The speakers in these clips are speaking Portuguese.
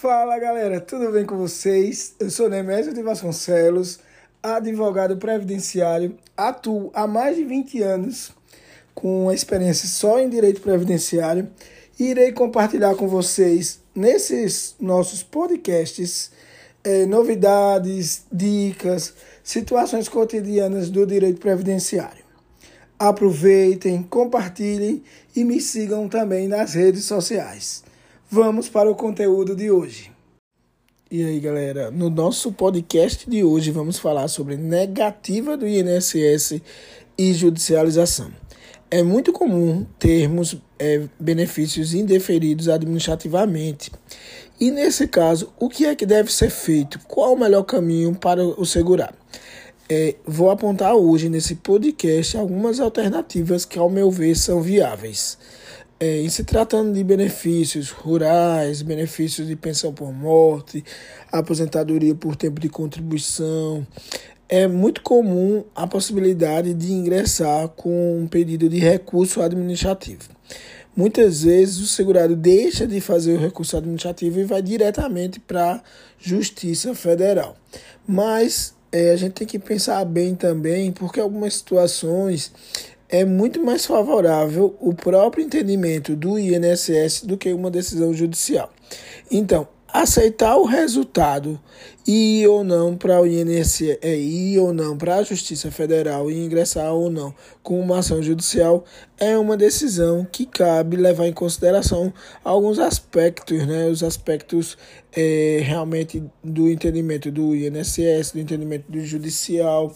Fala galera, tudo bem com vocês? Eu sou Nemésio de Vasconcelos, advogado previdenciário, atuo há mais de 20 anos com experiência só em direito previdenciário e irei compartilhar com vocês nesses nossos podcasts eh, novidades, dicas, situações cotidianas do direito previdenciário. Aproveitem, compartilhem e me sigam também nas redes sociais. Vamos para o conteúdo de hoje. E aí, galera, no nosso podcast de hoje vamos falar sobre negativa do INSS e judicialização. É muito comum termos é, benefícios indeferidos administrativamente. E nesse caso, o que é que deve ser feito? Qual o melhor caminho para o segurado? É, vou apontar hoje nesse podcast algumas alternativas que, ao meu ver, são viáveis. É, em se tratando de benefícios rurais, benefícios de pensão por morte, aposentadoria por tempo de contribuição, é muito comum a possibilidade de ingressar com um pedido de recurso administrativo. Muitas vezes o segurado deixa de fazer o recurso administrativo e vai diretamente para a Justiça Federal. Mas é, a gente tem que pensar bem também, porque algumas situações é muito mais favorável o próprio entendimento do INSS do que uma decisão judicial. Então, aceitar o resultado e ir ou não para o INSS, é, ir ou não para a Justiça Federal e ingressar ou não com uma ação judicial é uma decisão que cabe levar em consideração alguns aspectos, né, os aspectos é, realmente do entendimento do INSS, do entendimento do judicial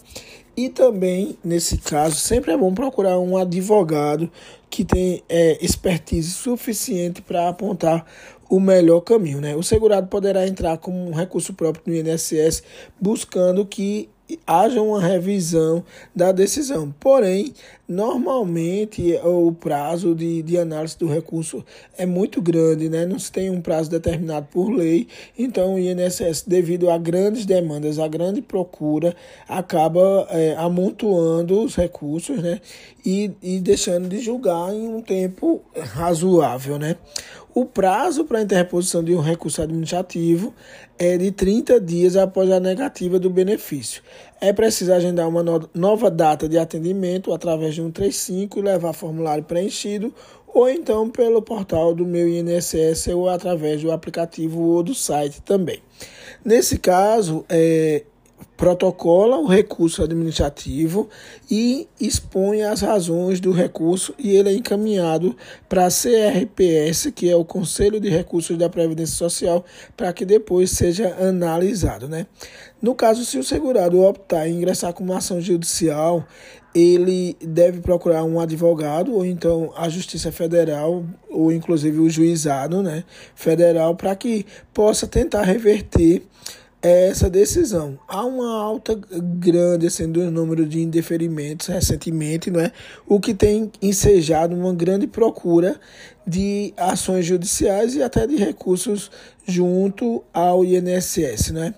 e também, nesse caso, sempre é bom procurar um advogado que tem é, expertise suficiente para apontar o melhor caminho. Né? O segurado poderá entrar com um recurso próprio no INSS buscando que haja uma revisão da decisão. Porém, normalmente o prazo de, de análise do recurso é muito grande, né? não se tem um prazo determinado por lei, então o INSS, devido a grandes demandas, a grande procura, acaba é, amontoando os recursos né? e, e deixando de julgar em um tempo razoável. Né? O prazo para interposição de um recurso administrativo é de 30 dias após a negativa do benefício. É preciso agendar uma nova data de atendimento através de um 35 e levar formulário preenchido ou então pelo portal do meu INSS ou através do aplicativo ou do site também. Nesse caso, é, protocola o recurso administrativo e expõe as razões do recurso e ele é encaminhado para a CRPS, que é o Conselho de Recursos da Previdência Social, para que depois seja analisado, né? No caso, se o segurado optar em ingressar com uma ação judicial, ele deve procurar um advogado ou então a Justiça Federal ou inclusive o juizado, né, federal para que possa tentar reverter essa decisão. Há uma alta grande assim, do número de indeferimentos recentemente, não é? o que tem ensejado uma grande procura de ações judiciais e até de recursos junto ao INSS. Né?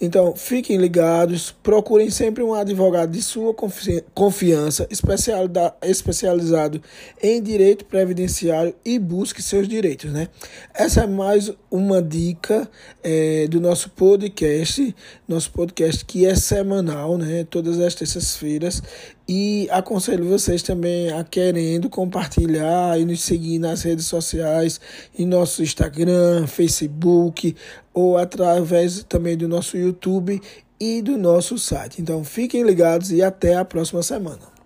Então, fiquem ligados, procurem sempre um advogado de sua confiança, especializado em direito previdenciário e busque seus direitos, né? Essa é mais uma dica é, do nosso podcast, nosso podcast que é semanal, né? Todas as terças-feiras e aconselho vocês também a querendo compartilhar e nos seguir nas redes sociais, em nosso Instagram, Facebook ou através também do nosso YouTube e do nosso site. Então fiquem ligados e até a próxima semana.